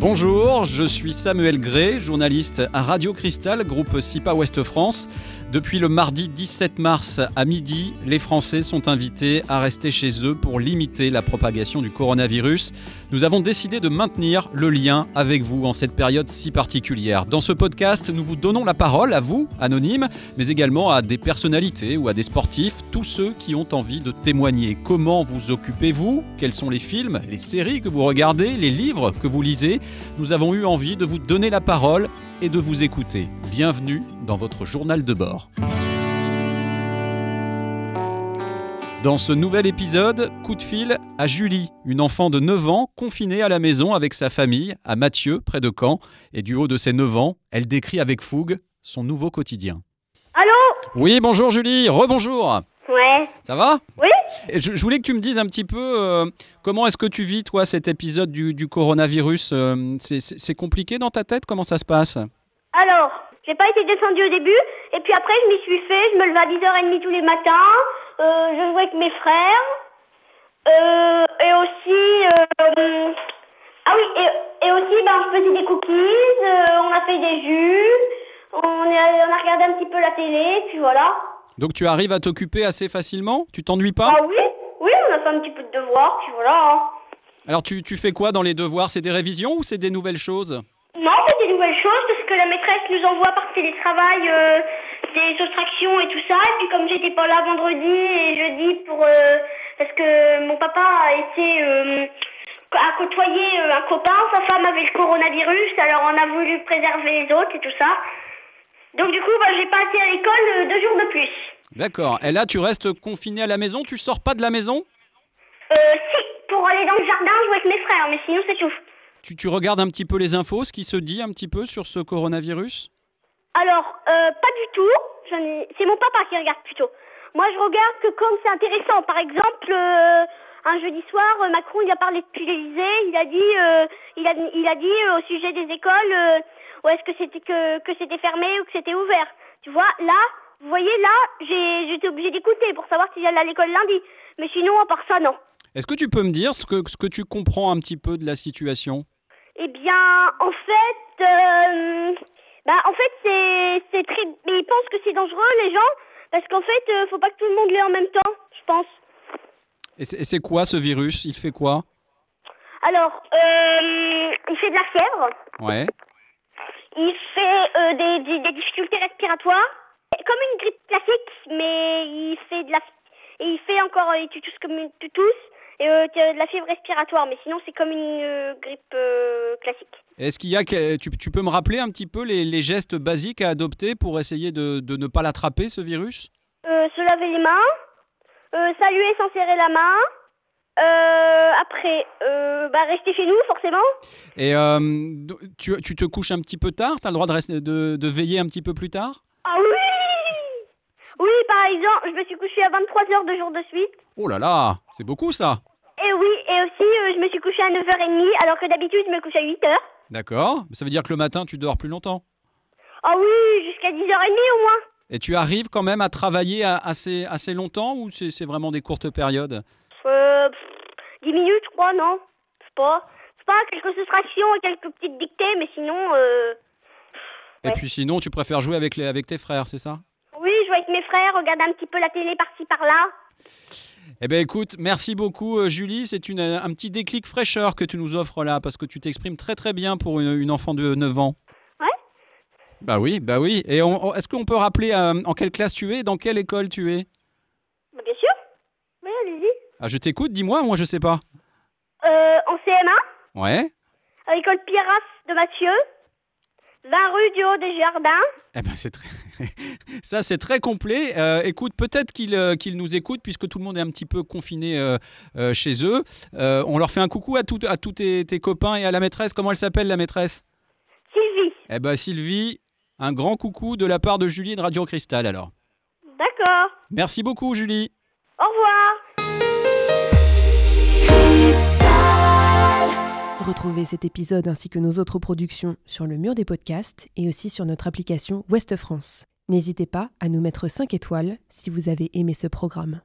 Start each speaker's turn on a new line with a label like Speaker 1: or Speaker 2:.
Speaker 1: Bonjour, je suis Samuel Gray, journaliste à Radio Cristal, groupe SIPA Ouest France. Depuis le mardi 17 mars à midi, les Français sont invités à rester chez eux pour limiter la propagation du coronavirus. Nous avons décidé de maintenir le lien avec vous en cette période si particulière. Dans ce podcast, nous vous donnons la parole à vous, anonymes, mais également à des personnalités ou à des sportifs, tous ceux qui ont envie de témoigner. Comment vous occupez-vous? Quels sont les films, les séries que vous regardez, les livres que vous lisez? Nous avons eu envie de vous donner la parole et de vous écouter. Bienvenue dans votre journal de bord. Dans ce nouvel épisode, coup de fil à Julie, une enfant de 9 ans confinée à la maison avec sa famille à Mathieu, près de Caen. Et du haut de ses 9 ans, elle décrit avec fougue son nouveau quotidien.
Speaker 2: Allô?
Speaker 1: Oui, bonjour Julie, rebonjour.
Speaker 2: Ouais.
Speaker 1: Ça va?
Speaker 2: Oui
Speaker 1: je, je voulais que tu me dises un petit peu euh, comment est-ce que tu vis, toi, cet épisode du, du coronavirus. euh, c'est- compliqué dans ta tête? Comment ça se passe?
Speaker 2: Alors, j'ai pas été descendue au début, et puis après je m'y suis fait, je me levais à 10h30 tous les matins, euh, je jouais avec mes frères, et aussi, euh, ah oui, et, et aussi, ben, je faisais des cookies, on a fait des jus, on, est- on a regardé un petit peu la télé, puis voilà.
Speaker 1: Donc tu arrives à t'occuper assez facilement? Tu t'ennuies pas?
Speaker 2: Ah oui, oui, on a fait un petit peu de devoirs, puis voilà. hein.
Speaker 1: Alors tu, tu fais quoi dans les devoirs? C'est des révisions ou c'est des nouvelles choses?
Speaker 2: Non, c'est des nouvelles choses parce que la maîtresse nous envoie par télétravail euh, des soustractions et tout ça. Et puis comme j'étais pas là vendredi et jeudi pour euh, parce que mon papa a été euh, a côtoyé euh, un copain, sa femme avait le coronavirus, alors on a voulu préserver les autres et tout ça. Donc du coup, bah, j'ai pas été à l'école euh, deux jours de plus.
Speaker 1: D'accord. Et là tu restes confiné à la maison? Tu sors pas de la maison?
Speaker 2: Euh, si, pour aller dans le jardin jouer avec mes frères, mais sinon c'est tout.
Speaker 1: tu, tu regardes un petit peu les infos, ce qui se dit un petit peu sur ce coronavirus?
Speaker 2: Alors, euh, pas du tout. J'en ai- C'est mon papa qui regarde plutôt. Moi, je regarde que quand c'est intéressant. Par exemple, euh, un jeudi soir, euh, Macron, il a parlé de l'Élysée. Il a dit, euh, il a, il a dit euh, au sujet des écoles, euh, où est-ce que c'était que, que c'était fermé ou que c'était ouvert. Tu vois, là, vous voyez, là, j'ai, j'étais obligée d'écouter pour savoir si j'allais à l'école lundi. Mais sinon, à part ça, non.
Speaker 1: Est-ce que tu peux me dire ce que, ce que tu comprends un petit peu de la situation?
Speaker 2: Eh bien, en fait, bah, en fait, c'est, c'est très, mais ils pensent que c'est dangereux, les gens, parce qu'en fait, faut pas que tout le monde l'ait en même temps, je pense.
Speaker 1: Et c'est quoi ce virus? Il fait quoi?
Speaker 2: Alors, euh, il fait de la fièvre,
Speaker 1: Ouais.
Speaker 2: il fait euh, des, des, des difficultés respiratoires, comme une grippe classique, mais il fait de la, et il fait encore, il tue tous comme une tu tousses, et euh, de la fièvre respiratoire, mais sinon c'est comme une euh, grippe euh, classique.
Speaker 1: Est-ce qu'il y a tu, tu peux me rappeler un petit peu les, les gestes basiques à adopter pour essayer de, de ne pas l'attraper ce virus?
Speaker 2: Euh, se laver les mains, euh, saluer sans serrer la main. Euh, après, euh, bah, rester chez nous, forcément.
Speaker 1: Et euh, tu, tu te couches un petit peu tard? Tu as le droit de, rester, de, de veiller un petit peu plus tard?
Speaker 2: Ah oui Oui, par exemple, je me suis couchée à 23h deux jours de suite.
Speaker 1: Oh là là, c'est beaucoup ça
Speaker 2: Et oui, et aussi, euh, je me suis couchée à 9h30, alors que d'habitude, je me couche à 8h.
Speaker 1: D'accord. Ça veut dire que le matin, tu dors plus longtemps?
Speaker 2: Ah oui, jusqu'à 10h30 au moins.
Speaker 1: Et tu arrives quand même à travailler assez, assez longtemps ou c'est vraiment des courtes périodes?
Speaker 2: Euh, pff, 10 minutes, je crois, non? C'est pas... C'est pas quelques soustractions et quelques petites dictées, mais sinon, euh...
Speaker 1: Et
Speaker 2: Ouais.
Speaker 1: puis sinon, tu préfères jouer avec, les, avec tes frères, c'est ça?
Speaker 2: Oui, jouer avec mes frères, regarder un petit peu la télé par-ci par-là.
Speaker 1: Eh bien écoute, merci beaucoup euh, Julie, c'est une, un petit déclic fraîcheur que tu nous offres là, parce que tu t'exprimes très très bien pour une, une enfant de 9 ans. Bah oui, bah oui. Et est-ce qu'on peut rappeler euh, en quelle classe tu es, dans quelle école tu es?
Speaker 2: Bah, bien sûr. Oui, allez-y.
Speaker 1: ah, Je t'écoute, dis-moi, moi je sais pas.
Speaker 2: Euh, en CM1,
Speaker 1: Ouais
Speaker 2: à l'école Pierras de Mathieu, 20 rue du Haut des Jardins.
Speaker 1: Eh ben c'est très... Ça c'est très complet. Euh, écoute, peut-être qu'ils euh, nous écoutent puisque tout le monde est un petit peu confiné euh, chez eux. On leur fait un coucou à, tout- à tous tes, tes copains et à la maîtresse. Comment elle s'appelle la maîtresse?
Speaker 2: Sylvie.
Speaker 1: Eh ben Sylvie, un grand coucou de la part de Julie de Radio Cristal alors.
Speaker 2: D'accord.
Speaker 1: Merci beaucoup Julie.
Speaker 2: Au revoir.
Speaker 3: Retrouvez cet épisode ainsi que nos autres productions sur le mur des podcasts et aussi sur notre application Ouest France. N'hésitez pas à nous mettre 5 étoiles si vous avez aimé ce programme.